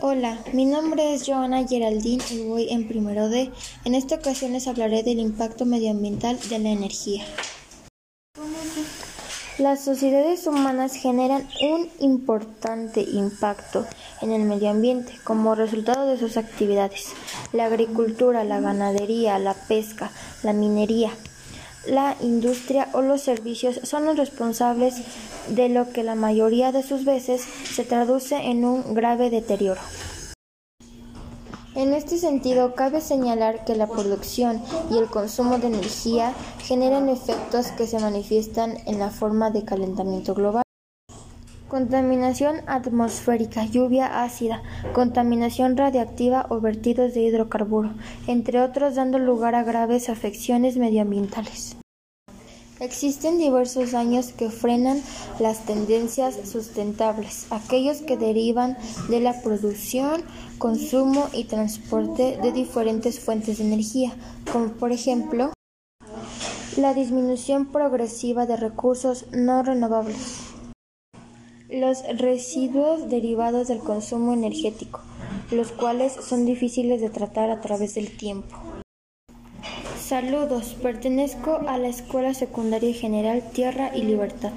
Hola, mi nombre es Joana Geraldine y voy en primero D. En esta ocasión les hablaré del impacto medioambiental de la energía. Las sociedades humanas generan un importante impacto en el medio ambiente como resultado de sus actividades. La agricultura, la ganadería, la pesca, la minería, la industria o los servicios son los responsables de lo que la mayoría de sus veces se traduce en un grave deterioro. En este sentido, cabe señalar que la producción y el consumo de energía generan efectos que se manifiestan en la forma de calentamiento global. Contaminación atmosférica, lluvia ácida, contaminación radiactiva o vertidos de hidrocarburo, entre otros dando lugar a graves afecciones medioambientales. Existen diversos daños que frenan las tendencias sustentables, aquellos que derivan de la producción, consumo y transporte de diferentes fuentes de energía, como por ejemplo la disminución progresiva de recursos no renovables los residuos derivados del consumo energético, los cuales son difíciles de tratar a través del tiempo. Saludos, pertenezco a la Escuela Secundaria General Tierra y Libertad.